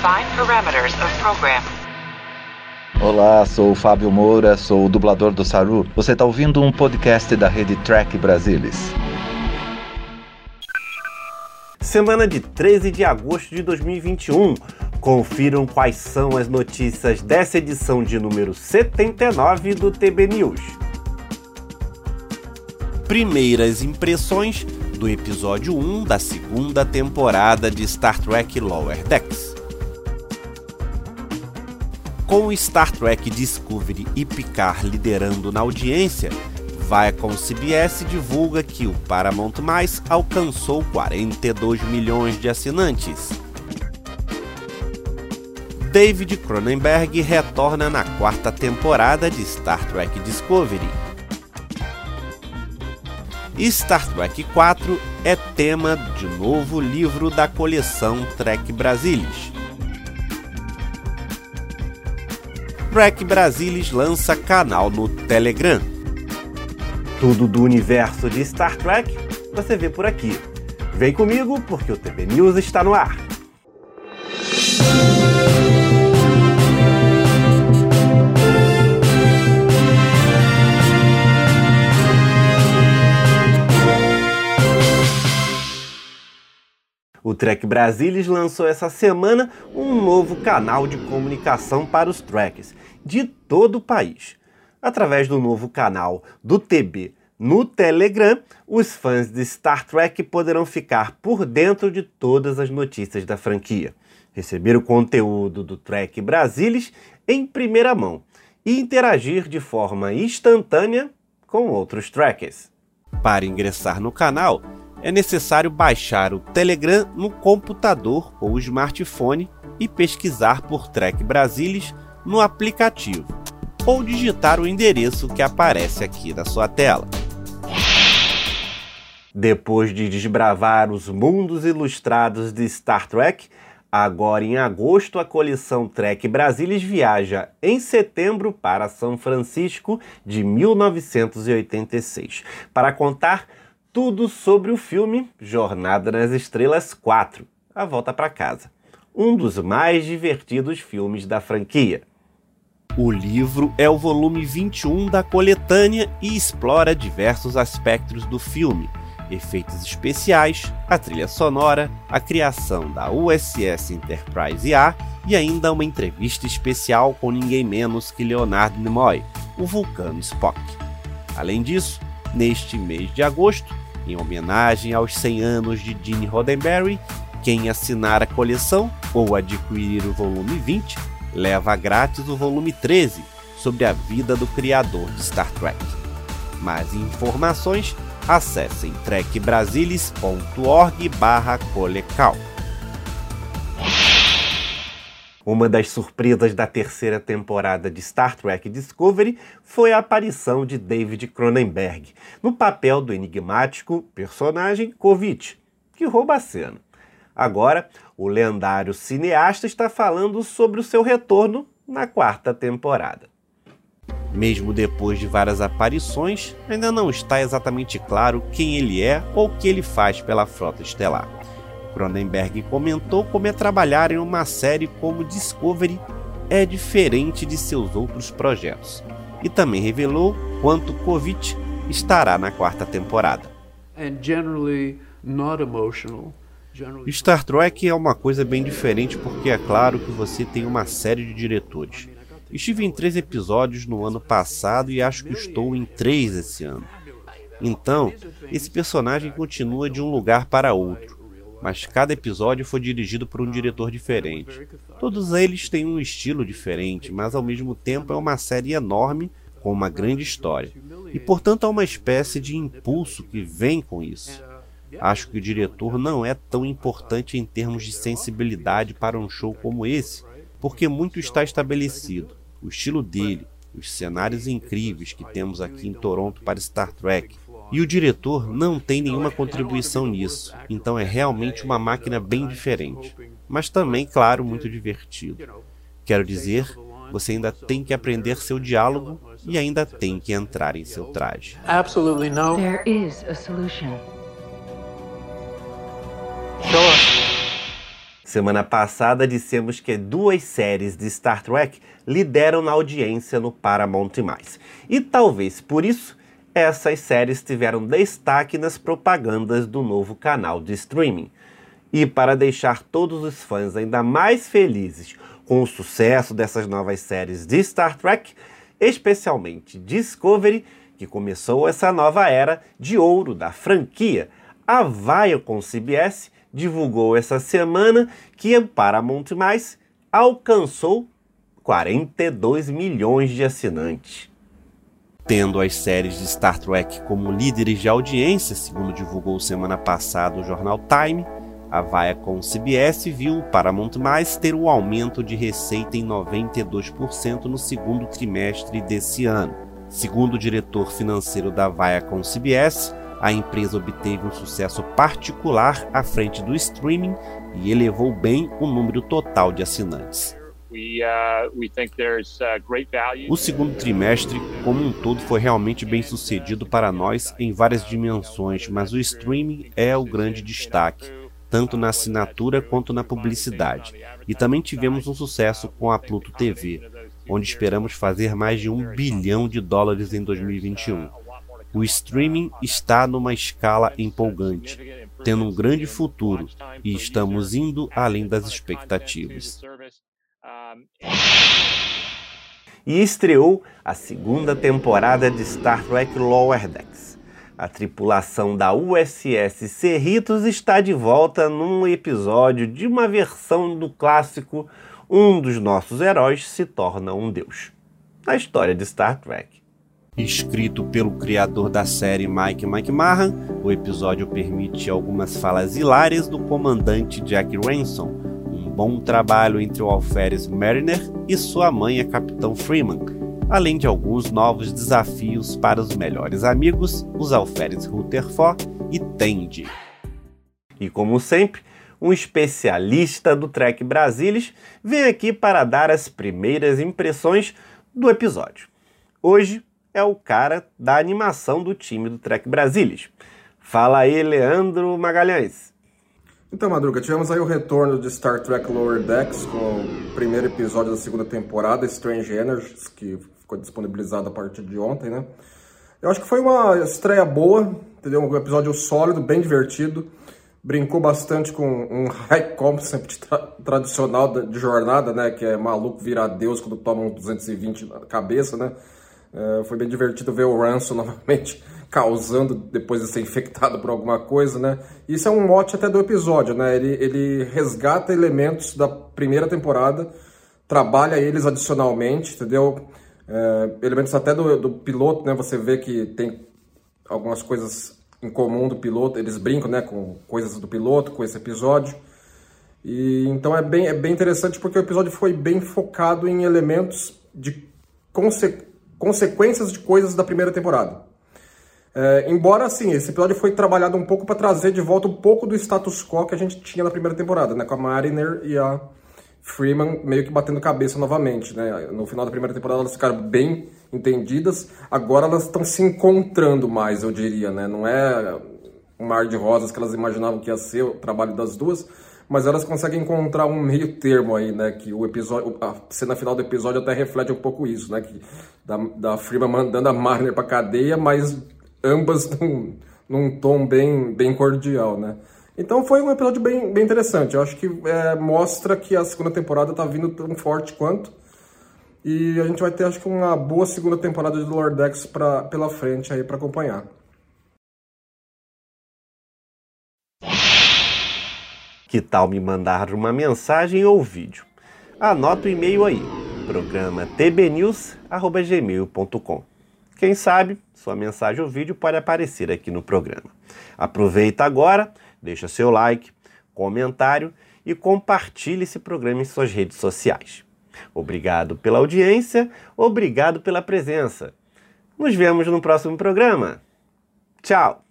Define parameters of program. Olá, sou o Fábio Moura, sou o dublador do Saru. Você está ouvindo um podcast da rede Track Brasilis. Semana de 13 de agosto de 2021. Confiram quais são as notícias dessa edição de número 79 do TB News. Primeiras impressões do episódio 1 da segunda temporada de Star Trek Lower Decks. Com Star Trek Discovery e Picard liderando na audiência, Viacom CBS divulga que o Paramount+, alcançou 42 milhões de assinantes. David Cronenberg retorna na quarta temporada de Star Trek Discovery. Star Trek 4 é tema de novo livro da coleção Trek Brasilis. Trek Brasilis lança canal no Telegram. Tudo do universo de Star Trek você vê por aqui. Vem comigo porque o TV News está no ar. O Trek Brasilis lançou essa semana um novo canal de comunicação para os treks de todo o país. Através do novo canal do TB no Telegram, os fãs de Star Trek poderão ficar por dentro de todas as notícias da franquia, receber o conteúdo do Trek Brasilis em primeira mão e interagir de forma instantânea com outros trekkers. Para ingressar no canal, é necessário baixar o Telegram no computador ou smartphone e pesquisar por Trek Brasilis no aplicativo ou digitar o endereço que aparece aqui na sua tela. Depois de desbravar os mundos ilustrados de Star Trek, agora em agosto a coleção Trek Brasilis viaja em setembro para São Francisco de 1986 para contar tudo sobre o filme Jornada nas Estrelas 4 A Volta para Casa, um dos mais divertidos filmes da franquia. O livro é o volume 21 da coletânea e explora diversos aspectos do filme, efeitos especiais, a trilha sonora, a criação da USS Enterprise A e ainda uma entrevista especial com ninguém menos que Leonard Nimoy, o vulcano Spock. Além disso, neste mês de agosto, em homenagem aos 100 anos de Gene Roddenberry, quem assinar a coleção ou adquirir o volume 20 leva grátis o volume 13 sobre a vida do criador de Star Trek. Mais informações, acessem trekbrasilis.org/colecal. Uma das surpresas da terceira temporada de Star Trek Discovery foi a aparição de David Cronenberg no papel do enigmático personagem Kovic, que rouba a cena. Agora, o lendário cineasta está falando sobre o seu retorno na quarta temporada. Mesmo depois de várias aparições, ainda não está exatamente claro quem ele é ou o que ele faz pela frota estelar. Cronenberg comentou como é trabalhar em uma série como Discovery é diferente de seus outros projetos, e também revelou quanto Kovic estará na quarta temporada. Star Trek é uma coisa bem diferente porque é claro que você tem uma série de diretores. Estive em três episódios no ano passado e acho que estou em três esse ano. Então, esse personagem continua de um lugar para outro mas cada episódio foi dirigido por um diretor diferente. Todos eles têm um estilo diferente, mas ao mesmo tempo é uma série enorme com uma grande história. E portanto há uma espécie de impulso que vem com isso. Acho que o diretor não é tão importante em termos de sensibilidade para um show como esse, porque muito está estabelecido. O estilo dele, os cenários incríveis que temos aqui em Toronto para Star Trek, e o diretor não tem nenhuma contribuição nisso, então é realmente uma máquina bem diferente. Mas também, claro, muito divertido. Quero dizer, você ainda tem que aprender seu diálogo e ainda tem que entrar em seu traje. Absolutely no. There is a solution. Semana passada dissemos que duas séries de Star Trek lideram na audiência no Paramount+. E talvez por isso essas séries tiveram destaque nas propagandas do novo canal de streaming. E para deixar todos os fãs ainda mais felizes com o sucesso dessas novas séries de Star Trek, especialmente Discovery, que começou essa nova era de ouro da franquia, a Viacom CBS divulgou essa semana que a Paramount+, alcançou 42 milhões de assinantes. Tendo as séries de Star Trek como líderes de audiência, segundo divulgou semana passada o jornal Time, a Viacom CBS viu o Paramount+, ter um aumento de receita em 92% no segundo trimestre desse ano. Segundo o diretor financeiro da Viacom CBS, a empresa obteve um sucesso particular à frente do streaming e elevou bem o número total de assinantes. Uh, uh, o segundo trimestre, como um todo, foi realmente bem sucedido para nós em várias dimensões, mas o streaming é o grande destaque, tanto na assinatura quanto na publicidade. E também tivemos um sucesso com a Pluto TV, onde esperamos fazer mais de um bilhão de dólares em 2021. O streaming está numa escala empolgante, tendo um grande futuro e estamos indo além das expectativas. E estreou a segunda temporada de Star Trek Lower Decks. A tripulação da USS Cerritos está de volta num episódio de uma versão do clássico Um dos nossos heróis se torna um deus. A história de Star Trek. Escrito pelo criador da série Mike McMahon, o episódio permite algumas falas hilárias do comandante Jack Ransom, bom trabalho entre o alferes Mariner e sua mãe, a Capitão Freeman, além de alguns novos desafios para os melhores amigos, os alferes Rutherford e Tendi. E como sempre, um especialista do Trek Brasilis vem aqui para dar as primeiras impressões do episódio. Hoje é o cara da animação do time do Trek Brasilis. Fala aí, Leandro Magalhães. Então, Madruga, tivemos aí o retorno de Star Trek Lower Decks com o primeiro episódio da segunda temporada, Strange Energies, que ficou disponibilizado a partir de ontem, né? Eu acho que foi uma estreia boa, entendeu? Um episódio sólido, bem divertido. Brincou bastante com um high concept tra tradicional de jornada, né? Que é maluco virar Deus quando toma um 220 na cabeça, né? Uh, foi bem divertido ver o Ransom novamente causando depois de ser infectado por alguma coisa, né? Isso é um mote até do episódio, né? Ele, ele resgata elementos da primeira temporada, trabalha eles adicionalmente, entendeu? Uh, elementos até do, do piloto, né? Você vê que tem algumas coisas em comum do piloto, eles brincam, né? Com coisas do piloto, com esse episódio. E então é bem, é bem interessante porque o episódio foi bem focado em elementos de consequência consequências de coisas da primeira temporada. É, embora, assim, esse episódio foi trabalhado um pouco para trazer de volta um pouco do status quo que a gente tinha na primeira temporada, né? Com a Mariner e a Freeman meio que batendo cabeça novamente, né? No final da primeira temporada elas ficaram bem entendidas, agora elas estão se encontrando mais, eu diria, né? Não é um mar de rosas que elas imaginavam que ia ser o trabalho das duas, mas elas conseguem encontrar um meio termo aí, né? Que o episódio, a cena final do episódio até reflete um pouco isso, né? Que da, da Freeman mandando a Marner pra cadeia, mas ambas num, num tom bem, bem cordial, né? Então foi um episódio bem, bem interessante. Eu acho que é, mostra que a segunda temporada tá vindo tão forte quanto. E a gente vai ter, acho que, uma boa segunda temporada de Lord X pra, pela frente aí para acompanhar. Que tal me mandar uma mensagem ou vídeo? Anota o e-mail aí, programa tbnews.gmail.com. Quem sabe sua mensagem ou vídeo pode aparecer aqui no programa. Aproveita agora, deixa seu like, comentário e compartilhe esse programa em suas redes sociais. Obrigado pela audiência, obrigado pela presença. Nos vemos no próximo programa. Tchau!